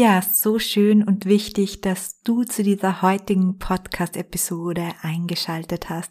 Ja, so schön und wichtig, dass du zu dieser heutigen Podcast-Episode eingeschaltet hast,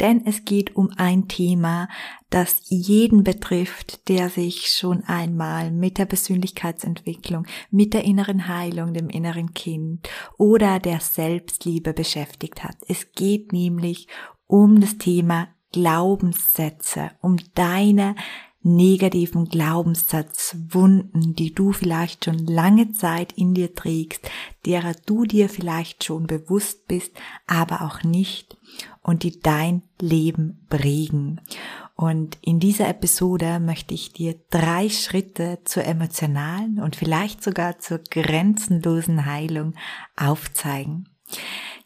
denn es geht um ein Thema, das jeden betrifft, der sich schon einmal mit der Persönlichkeitsentwicklung, mit der inneren Heilung, dem inneren Kind oder der Selbstliebe beschäftigt hat. Es geht nämlich um das Thema Glaubenssätze, um deine negativen Glaubenssatzwunden, die du vielleicht schon lange Zeit in dir trägst, derer du dir vielleicht schon bewusst bist, aber auch nicht und die dein Leben prägen. Und in dieser Episode möchte ich dir drei Schritte zur emotionalen und vielleicht sogar zur grenzenlosen Heilung aufzeigen.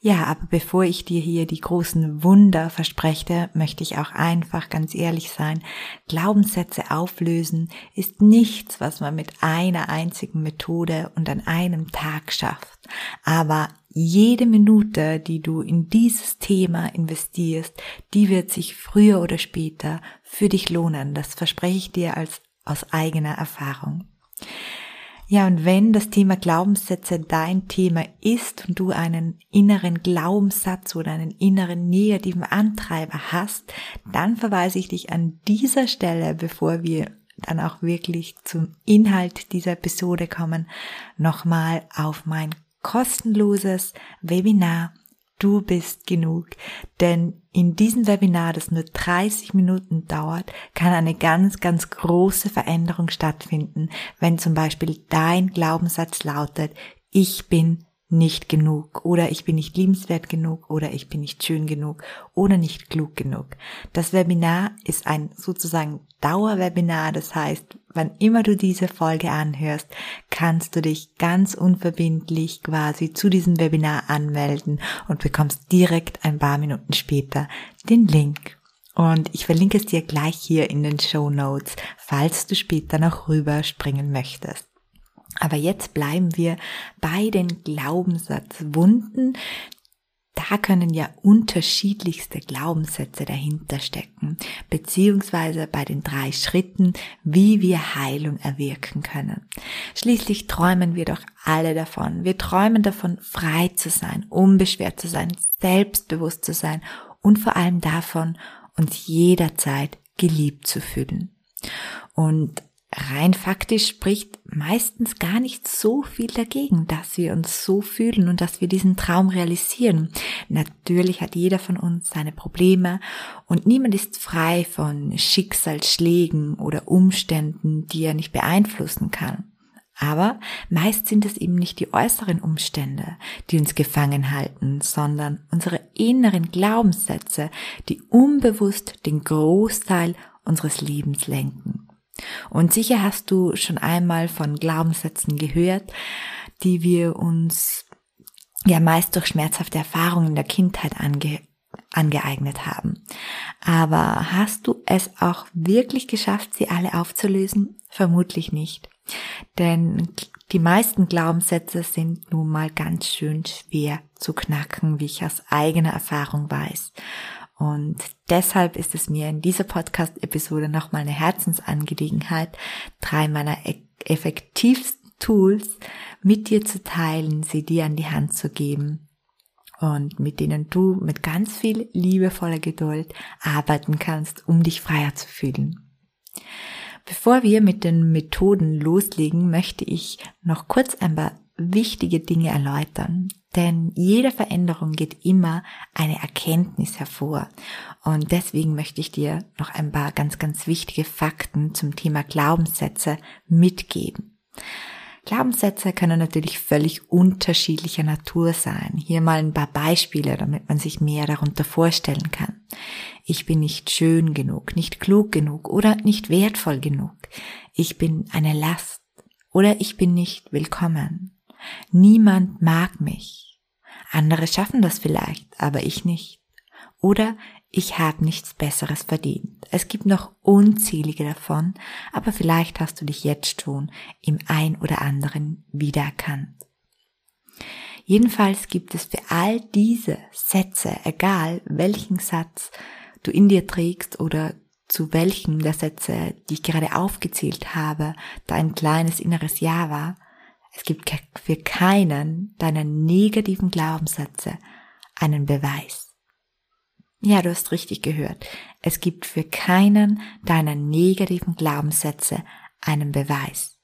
Ja, aber bevor ich dir hier die großen Wunder verspreche, möchte ich auch einfach ganz ehrlich sein. Glaubenssätze auflösen ist nichts, was man mit einer einzigen Methode und an einem Tag schafft. Aber jede Minute, die du in dieses Thema investierst, die wird sich früher oder später für dich lohnen. Das verspreche ich dir als aus eigener Erfahrung. Ja, und wenn das Thema Glaubenssätze dein Thema ist und du einen inneren Glaubenssatz oder einen inneren negativen Antreiber hast, dann verweise ich dich an dieser Stelle, bevor wir dann auch wirklich zum Inhalt dieser Episode kommen, nochmal auf mein kostenloses Webinar Du bist genug. Denn in diesem Webinar, das nur 30 Minuten dauert, kann eine ganz, ganz große Veränderung stattfinden, wenn zum Beispiel dein Glaubenssatz lautet, ich bin nicht genug oder ich bin nicht liebenswert genug oder ich bin nicht schön genug oder nicht klug genug. Das Webinar ist ein sozusagen Dauerwebinar, das heißt, wann immer du diese Folge anhörst, kannst du dich ganz unverbindlich quasi zu diesem Webinar anmelden und bekommst direkt ein paar Minuten später den Link. Und ich verlinke es dir gleich hier in den Show Notes, falls du später noch rüberspringen möchtest. Aber jetzt bleiben wir bei den Glaubenssatzwunden. Da können ja unterschiedlichste Glaubenssätze dahinter stecken, beziehungsweise bei den drei Schritten, wie wir Heilung erwirken können. Schließlich träumen wir doch alle davon. Wir träumen davon, frei zu sein, unbeschwert zu sein, selbstbewusst zu sein und vor allem davon, uns jederzeit geliebt zu fühlen. Und rein faktisch spricht meistens gar nicht so viel dagegen, dass wir uns so fühlen und dass wir diesen Traum realisieren. Natürlich hat jeder von uns seine Probleme und niemand ist frei von Schicksalsschlägen oder Umständen, die er nicht beeinflussen kann. Aber meist sind es eben nicht die äußeren Umstände, die uns gefangen halten, sondern unsere inneren Glaubenssätze, die unbewusst den Großteil unseres Lebens lenken. Und sicher hast du schon einmal von Glaubenssätzen gehört, die wir uns ja meist durch schmerzhafte Erfahrungen in der Kindheit ange angeeignet haben. Aber hast du es auch wirklich geschafft, sie alle aufzulösen? Vermutlich nicht. Denn die meisten Glaubenssätze sind nun mal ganz schön schwer zu knacken, wie ich aus eigener Erfahrung weiß. Und deshalb ist es mir in dieser Podcast-Episode nochmal eine Herzensangelegenheit, drei meiner e- effektivsten Tools mit dir zu teilen, sie dir an die Hand zu geben und mit denen du mit ganz viel liebevoller Geduld arbeiten kannst, um dich freier zu fühlen. Bevor wir mit den Methoden loslegen, möchte ich noch kurz ein paar wichtige Dinge erläutern. Denn jede Veränderung geht immer eine Erkenntnis hervor. Und deswegen möchte ich dir noch ein paar ganz, ganz wichtige Fakten zum Thema Glaubenssätze mitgeben. Glaubenssätze können natürlich völlig unterschiedlicher Natur sein. Hier mal ein paar Beispiele, damit man sich mehr darunter vorstellen kann. Ich bin nicht schön genug, nicht klug genug oder nicht wertvoll genug. Ich bin eine Last oder ich bin nicht willkommen. Niemand mag mich. Andere schaffen das vielleicht, aber ich nicht. Oder ich habe nichts Besseres verdient. Es gibt noch unzählige davon, aber vielleicht hast du dich jetzt schon im ein oder anderen wiedererkannt. Jedenfalls gibt es für all diese Sätze, egal welchen Satz du in dir trägst oder zu welchem der Sätze, die ich gerade aufgezählt habe, dein kleines inneres Ja war, es gibt für keinen deiner negativen Glaubenssätze einen Beweis. Ja, du hast richtig gehört. Es gibt für keinen deiner negativen Glaubenssätze einen Beweis.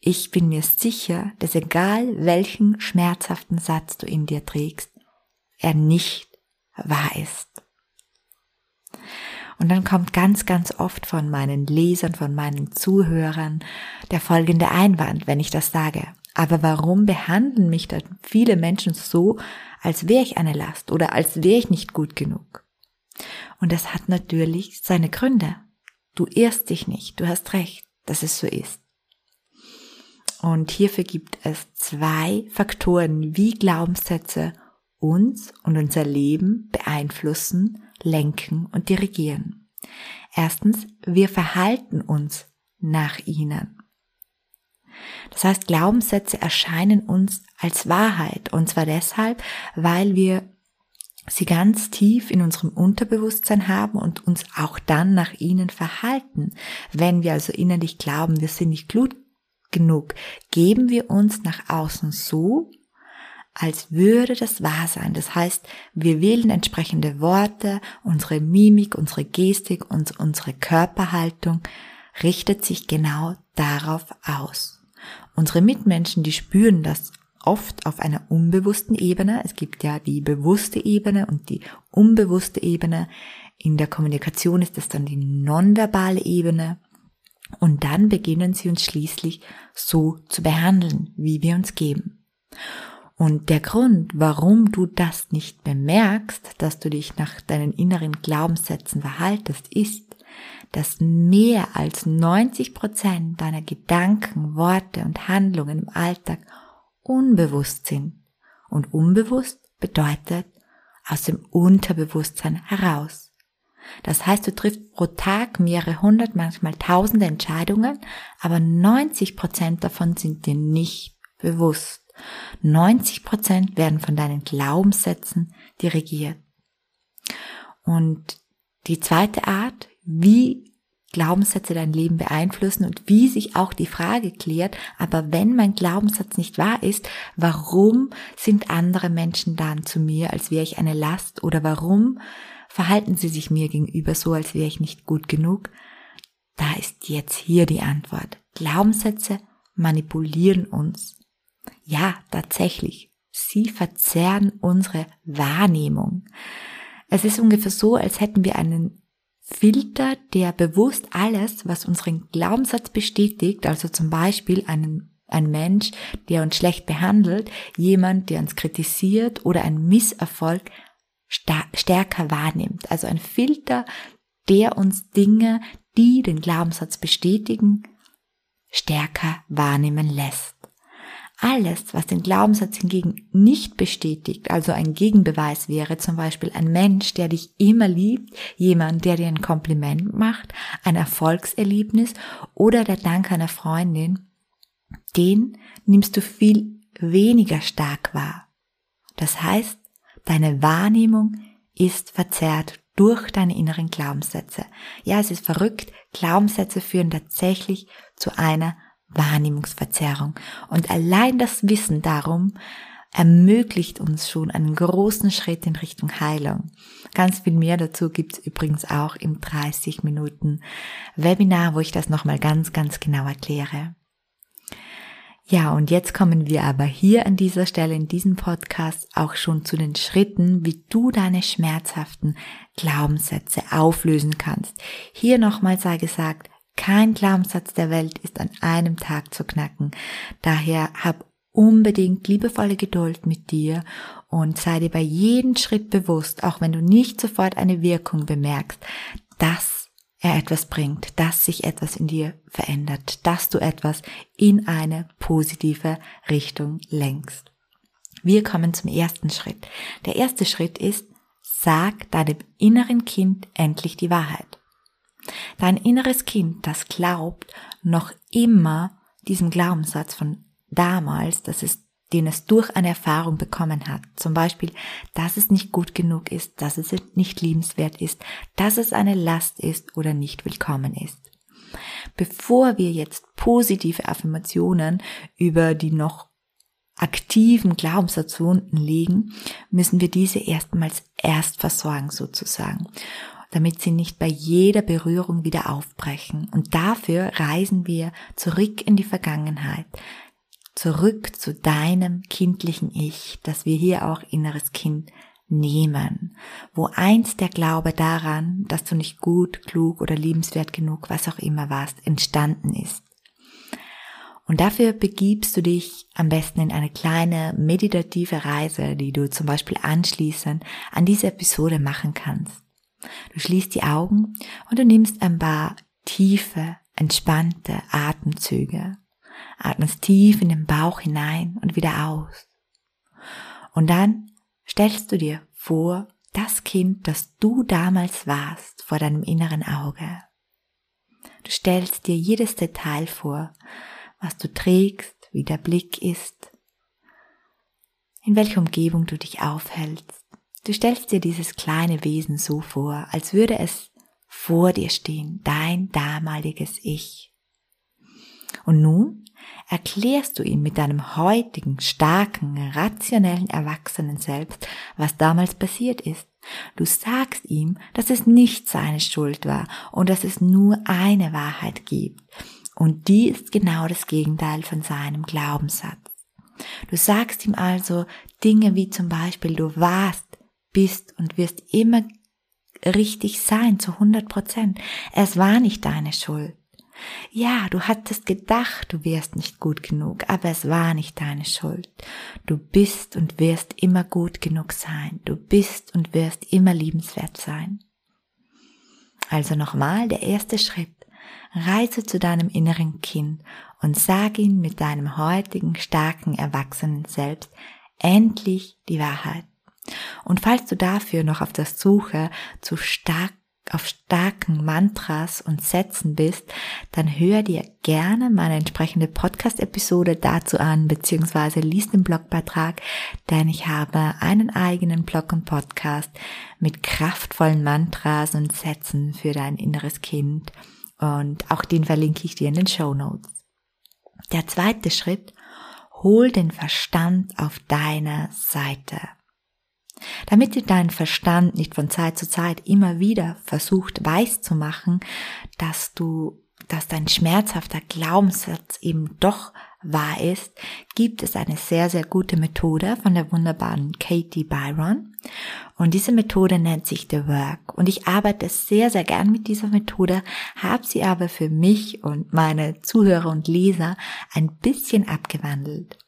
Ich bin mir sicher, dass egal welchen schmerzhaften Satz du in dir trägst, er nicht wahr ist. Und dann kommt ganz, ganz oft von meinen Lesern, von meinen Zuhörern der folgende Einwand, wenn ich das sage. Aber warum behandeln mich dann viele Menschen so, als wäre ich eine Last oder als wäre ich nicht gut genug. Und das hat natürlich seine Gründe. Du irrst dich nicht, du hast recht, dass es so ist. Und hierfür gibt es zwei Faktoren, wie Glaubenssätze uns und unser Leben beeinflussen, lenken und dirigieren. Erstens, wir verhalten uns nach ihnen. Das heißt, Glaubenssätze erscheinen uns als Wahrheit. Und zwar deshalb, weil wir sie ganz tief in unserem Unterbewusstsein haben und uns auch dann nach ihnen verhalten. Wenn wir also innerlich glauben, wir sind nicht gut genug, geben wir uns nach außen so, als würde das wahr sein. Das heißt, wir wählen entsprechende Worte, unsere Mimik, unsere Gestik und unsere Körperhaltung richtet sich genau darauf aus. Unsere Mitmenschen, die spüren das oft auf einer unbewussten Ebene. Es gibt ja die bewusste Ebene und die unbewusste Ebene. In der Kommunikation ist es dann die nonverbale Ebene. Und dann beginnen sie uns schließlich so zu behandeln, wie wir uns geben. Und der Grund, warum du das nicht bemerkst, dass du dich nach deinen inneren Glaubenssätzen verhaltest, ist, dass mehr als 90 Prozent deiner Gedanken, Worte und Handlungen im Alltag unbewusst sind. Und unbewusst bedeutet aus dem Unterbewusstsein heraus. Das heißt, du triffst pro Tag mehrere hundert, manchmal tausende Entscheidungen, aber 90 Prozent davon sind dir nicht bewusst. 90 Prozent werden von deinen Glaubenssätzen dirigiert. Und die zweite Art, wie Glaubenssätze dein Leben beeinflussen und wie sich auch die Frage klärt, aber wenn mein Glaubenssatz nicht wahr ist, warum sind andere Menschen dann zu mir, als wäre ich eine Last oder warum verhalten sie sich mir gegenüber so, als wäre ich nicht gut genug? Da ist jetzt hier die Antwort. Glaubenssätze manipulieren uns. Ja, tatsächlich. Sie verzerren unsere Wahrnehmung. Es ist ungefähr so, als hätten wir einen Filter, der bewusst alles, was unseren Glaubenssatz bestätigt, also zum Beispiel einen, ein Mensch, der uns schlecht behandelt, jemand, der uns kritisiert oder ein Misserfolg stärker wahrnimmt. Also ein Filter, der uns Dinge, die den Glaubenssatz bestätigen, stärker wahrnehmen lässt. Alles, was den Glaubenssatz hingegen nicht bestätigt, also ein Gegenbeweis wäre zum Beispiel ein Mensch, der dich immer liebt, jemand, der dir ein Kompliment macht, ein Erfolgserlebnis oder der Dank einer Freundin, den nimmst du viel weniger stark wahr. Das heißt, deine Wahrnehmung ist verzerrt durch deine inneren Glaubenssätze. Ja, es ist verrückt, Glaubenssätze führen tatsächlich zu einer Wahrnehmungsverzerrung. Und allein das Wissen darum ermöglicht uns schon einen großen Schritt in Richtung Heilung. Ganz viel mehr dazu gibt's übrigens auch im 30 Minuten Webinar, wo ich das nochmal ganz, ganz genau erkläre. Ja, und jetzt kommen wir aber hier an dieser Stelle in diesem Podcast auch schon zu den Schritten, wie du deine schmerzhaften Glaubenssätze auflösen kannst. Hier nochmal sei gesagt, kein Glaubenssatz der Welt ist an einem Tag zu knacken. Daher hab unbedingt liebevolle Geduld mit dir und sei dir bei jedem Schritt bewusst, auch wenn du nicht sofort eine Wirkung bemerkst, dass er etwas bringt, dass sich etwas in dir verändert, dass du etwas in eine positive Richtung lenkst. Wir kommen zum ersten Schritt. Der erste Schritt ist, sag deinem inneren Kind endlich die Wahrheit. Dein inneres Kind, das glaubt noch immer diesem Glaubenssatz von damals, dass es den es durch eine Erfahrung bekommen hat. Zum Beispiel, dass es nicht gut genug ist, dass es nicht liebenswert ist, dass es eine Last ist oder nicht willkommen ist. Bevor wir jetzt positive Affirmationen über die noch aktiven Glaubenssatz unten legen, müssen wir diese erstmals erst versorgen sozusagen, damit sie nicht bei jeder Berührung wieder aufbrechen. Und dafür reisen wir zurück in die Vergangenheit, zurück zu deinem kindlichen Ich, dass wir hier auch inneres Kind nehmen, wo einst der Glaube daran, dass du nicht gut, klug oder liebenswert genug, was auch immer warst, entstanden ist. Und dafür begibst du dich am besten in eine kleine meditative Reise, die du zum Beispiel anschließend an diese Episode machen kannst. Du schließt die Augen und du nimmst ein paar tiefe, entspannte Atemzüge atmest tief in den Bauch hinein und wieder aus. Und dann stellst du dir vor, das Kind, das du damals warst, vor deinem inneren Auge. Du stellst dir jedes Detail vor, was du trägst, wie der Blick ist, in welcher Umgebung du dich aufhältst. Du stellst dir dieses kleine Wesen so vor, als würde es vor dir stehen, dein damaliges Ich. Und nun erklärst du ihm mit deinem heutigen, starken, rationellen Erwachsenen selbst, was damals passiert ist. Du sagst ihm, dass es nicht seine Schuld war und dass es nur eine Wahrheit gibt. Und die ist genau das Gegenteil von seinem Glaubenssatz. Du sagst ihm also Dinge wie zum Beispiel, du warst, bist und wirst immer richtig sein zu 100 Prozent. Es war nicht deine Schuld. Ja, du hattest gedacht, du wärst nicht gut genug, aber es war nicht deine Schuld. Du bist und wirst immer gut genug sein. Du bist und wirst immer liebenswert sein. Also nochmal der erste Schritt. Reise zu deinem inneren Kind und sag ihm mit deinem heutigen starken Erwachsenen selbst endlich die Wahrheit. Und falls du dafür noch auf der Suche zu stark auf starken Mantras und Sätzen bist, dann hör dir gerne meine entsprechende Podcast-Episode dazu an, beziehungsweise lies den Blogbeitrag, denn ich habe einen eigenen Blog und Podcast mit kraftvollen Mantras und Sätzen für dein inneres Kind und auch den verlinke ich dir in den Show Notes. Der zweite Schritt, hol den Verstand auf deine Seite. Damit dir dein Verstand nicht von Zeit zu Zeit immer wieder versucht weiß zu machen, dass du, dass dein schmerzhafter Glaubenssatz eben doch wahr ist, gibt es eine sehr, sehr gute Methode von der wunderbaren Katie Byron. Und diese Methode nennt sich The Work. Und ich arbeite sehr, sehr gern mit dieser Methode, habe sie aber für mich und meine Zuhörer und Leser ein bisschen abgewandelt.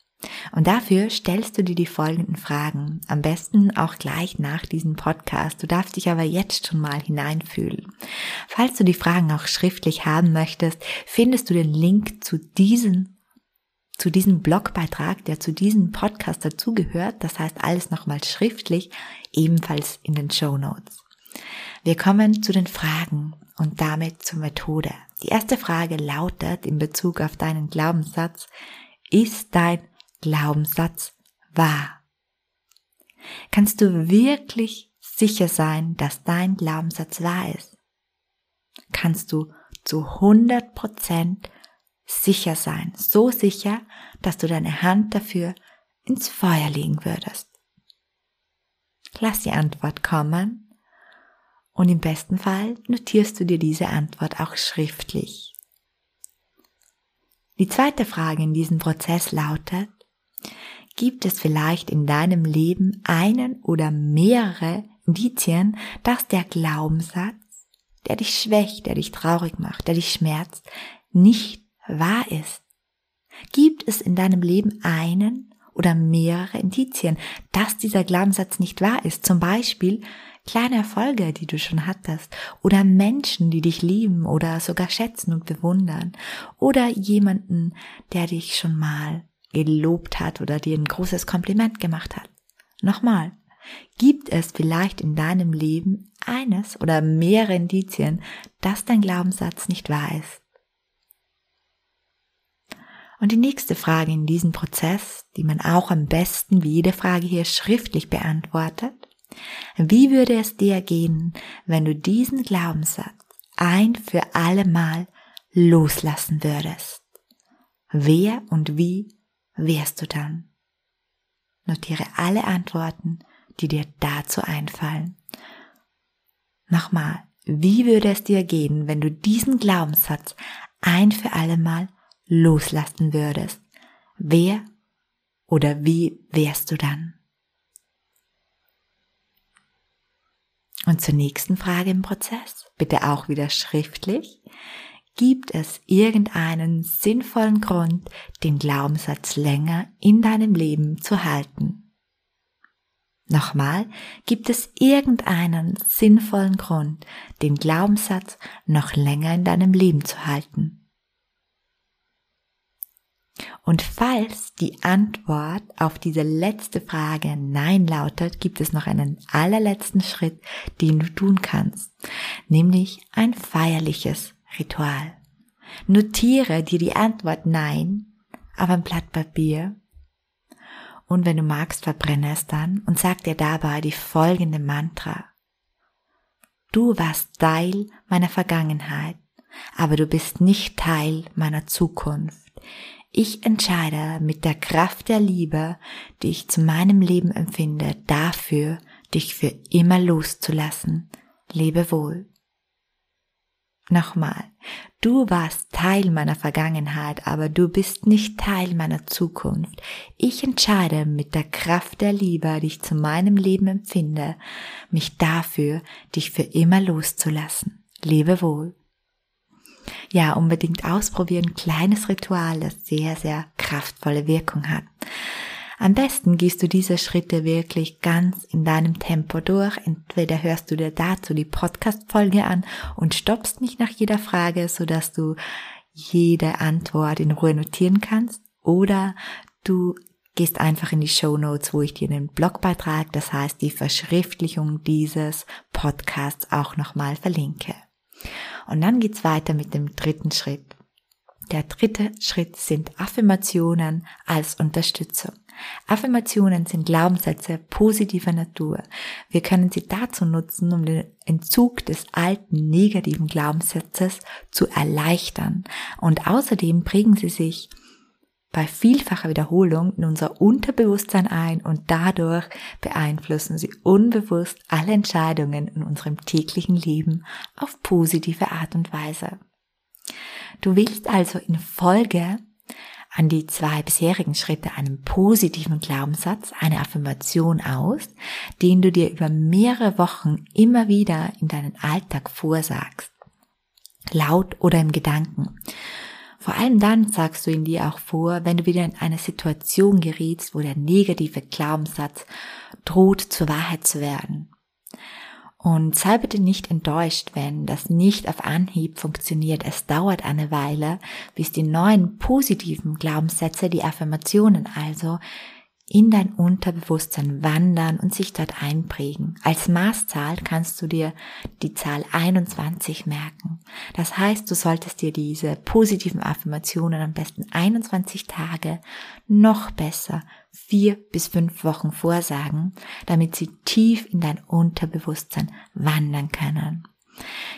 Und dafür stellst du dir die folgenden Fragen, am besten auch gleich nach diesem Podcast. Du darfst dich aber jetzt schon mal hineinfühlen. Falls du die Fragen auch schriftlich haben möchtest, findest du den Link zu diesem zu diesem Blogbeitrag, der zu diesem Podcast dazugehört, das heißt alles nochmal schriftlich, ebenfalls in den Show Notes. Wir kommen zu den Fragen und damit zur Methode. Die erste Frage lautet in Bezug auf deinen Glaubenssatz, ist dein Glaubenssatz wahr? Kannst du wirklich sicher sein, dass dein Glaubenssatz wahr ist? Kannst du zu 100 Prozent sicher sein, so sicher, dass du deine Hand dafür ins Feuer legen würdest? Lass die Antwort kommen und im besten Fall notierst du dir diese Antwort auch schriftlich. Die zweite Frage in diesem Prozess lautet, Gibt es vielleicht in deinem Leben einen oder mehrere Indizien, dass der Glaubenssatz, der dich schwächt, der dich traurig macht, der dich schmerzt, nicht wahr ist? Gibt es in deinem Leben einen oder mehrere Indizien, dass dieser Glaubenssatz nicht wahr ist. Zum Beispiel kleine Erfolge, die du schon hattest, oder Menschen, die dich lieben oder sogar schätzen und bewundern, oder jemanden, der dich schon mal gelobt hat oder dir ein großes Kompliment gemacht hat. Nochmal, gibt es vielleicht in deinem Leben eines oder mehrere Indizien, dass dein Glaubenssatz nicht wahr ist? Und die nächste Frage in diesem Prozess, die man auch am besten wie jede Frage hier schriftlich beantwortet, wie würde es dir gehen, wenn du diesen Glaubenssatz ein für alle Mal loslassen würdest? Wer und wie wärst du dann? Notiere alle Antworten, die dir dazu einfallen. Nochmal, wie würde es dir gehen, wenn du diesen Glaubenssatz ein für alle Mal loslassen würdest, wer oder wie wärst du dann? Und zur nächsten Frage im Prozess, bitte auch wieder schriftlich. Gibt es irgendeinen sinnvollen Grund, den Glaubenssatz länger in deinem Leben zu halten? Nochmal, gibt es irgendeinen sinnvollen Grund, den Glaubenssatz noch länger in deinem Leben zu halten? Und falls die Antwort auf diese letzte Frage Nein lautet, gibt es noch einen allerletzten Schritt, den du tun kannst, nämlich ein feierliches Ritual. Notiere dir die Antwort Nein auf ein Blatt Papier und wenn du magst, verbrenne es dann und sag dir dabei die folgende Mantra. Du warst Teil meiner Vergangenheit, aber du bist nicht Teil meiner Zukunft. Ich entscheide mit der Kraft der Liebe, die ich zu meinem Leben empfinde, dafür, dich für immer loszulassen. Lebe wohl. Nochmal, du warst Teil meiner Vergangenheit, aber du bist nicht Teil meiner Zukunft. Ich entscheide mit der Kraft der Liebe, die ich zu meinem Leben empfinde, mich dafür, dich für immer loszulassen. Lebe wohl ja, unbedingt ausprobieren. Kleines Ritual, das sehr, sehr kraftvolle Wirkung hat. Am besten gehst du diese Schritte wirklich ganz in deinem Tempo durch. Entweder hörst du dir dazu die Podcast-Folge an und stoppst nicht nach jeder Frage, sodass du jede Antwort in Ruhe notieren kannst. Oder du gehst einfach in die Show Notes, wo ich dir den Blogbeitrag, das heißt die Verschriftlichung dieses Podcasts auch nochmal verlinke. Und dann geht's weiter mit dem dritten Schritt. Der dritte Schritt sind Affirmationen als Unterstützung. Affirmationen sind Glaubenssätze positiver Natur. Wir können sie dazu nutzen, um den Entzug des alten negativen Glaubenssatzes zu erleichtern. Und außerdem bringen sie sich bei vielfacher Wiederholung in unser Unterbewusstsein ein und dadurch beeinflussen sie unbewusst alle Entscheidungen in unserem täglichen Leben auf positive Art und Weise. Du wählst also in Folge an die zwei bisherigen Schritte einen positiven Glaubenssatz, eine Affirmation aus, den du dir über mehrere Wochen immer wieder in deinen Alltag vorsagst. Laut oder im Gedanken. Vor allem dann sagst du ihn dir auch vor, wenn du wieder in eine Situation gerätst, wo der negative Glaubenssatz droht zur Wahrheit zu werden. Und sei bitte nicht enttäuscht, wenn das nicht auf Anhieb funktioniert. Es dauert eine Weile, bis die neuen positiven Glaubenssätze, die Affirmationen also, in dein Unterbewusstsein wandern und sich dort einprägen. Als Maßzahl kannst du dir die Zahl 21 merken. Das heißt, du solltest dir diese positiven Affirmationen am besten 21 Tage, noch besser vier bis fünf Wochen vorsagen, damit sie tief in dein Unterbewusstsein wandern können.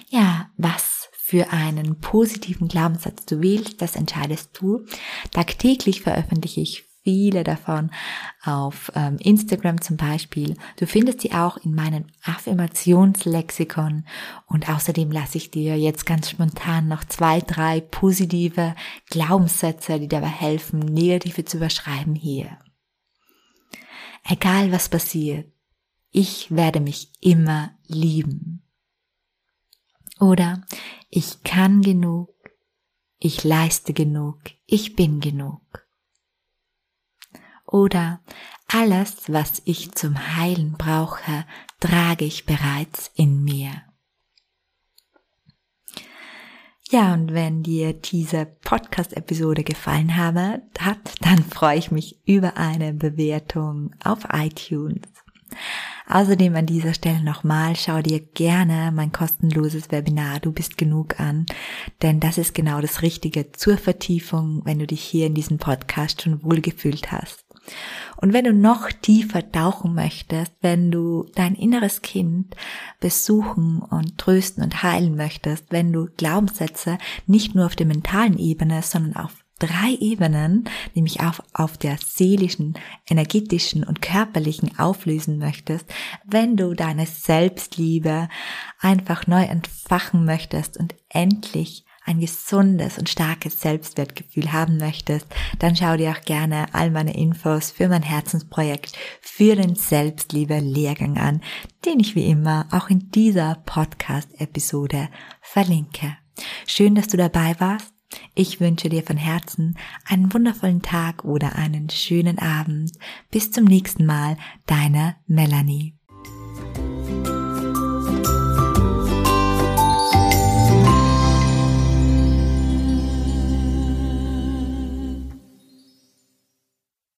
Ja, was für einen positiven Glaubenssatz du wählst, das entscheidest du. Tagtäglich veröffentliche ich viele davon auf ähm, Instagram zum Beispiel. Du findest sie auch in meinem Affirmationslexikon und außerdem lasse ich dir jetzt ganz spontan noch zwei, drei positive Glaubenssätze, die dabei helfen, negative zu überschreiben hier. Egal was passiert, ich werde mich immer lieben. Oder ich kann genug, ich leiste genug, ich bin genug. Oder alles, was ich zum Heilen brauche, trage ich bereits in mir. Ja, und wenn dir diese Podcast-Episode gefallen habe, hat, dann freue ich mich über eine Bewertung auf iTunes. Außerdem an dieser Stelle nochmal, schau dir gerne mein kostenloses Webinar Du bist genug an, denn das ist genau das Richtige zur Vertiefung, wenn du dich hier in diesem Podcast schon wohlgefühlt hast. Und wenn du noch tiefer tauchen möchtest, wenn du dein inneres Kind besuchen und trösten und heilen möchtest, wenn du Glaubenssätze nicht nur auf der mentalen Ebene, sondern auf drei Ebenen, nämlich auch auf der seelischen, energetischen und körperlichen auflösen möchtest, wenn du deine Selbstliebe einfach neu entfachen möchtest und endlich ein gesundes und starkes Selbstwertgefühl haben möchtest, dann schau dir auch gerne all meine Infos für mein Herzensprojekt für den Selbstliebe-Lehrgang an, den ich wie immer auch in dieser Podcast-Episode verlinke. Schön, dass du dabei warst. Ich wünsche dir von Herzen einen wundervollen Tag oder einen schönen Abend. Bis zum nächsten Mal, deine Melanie.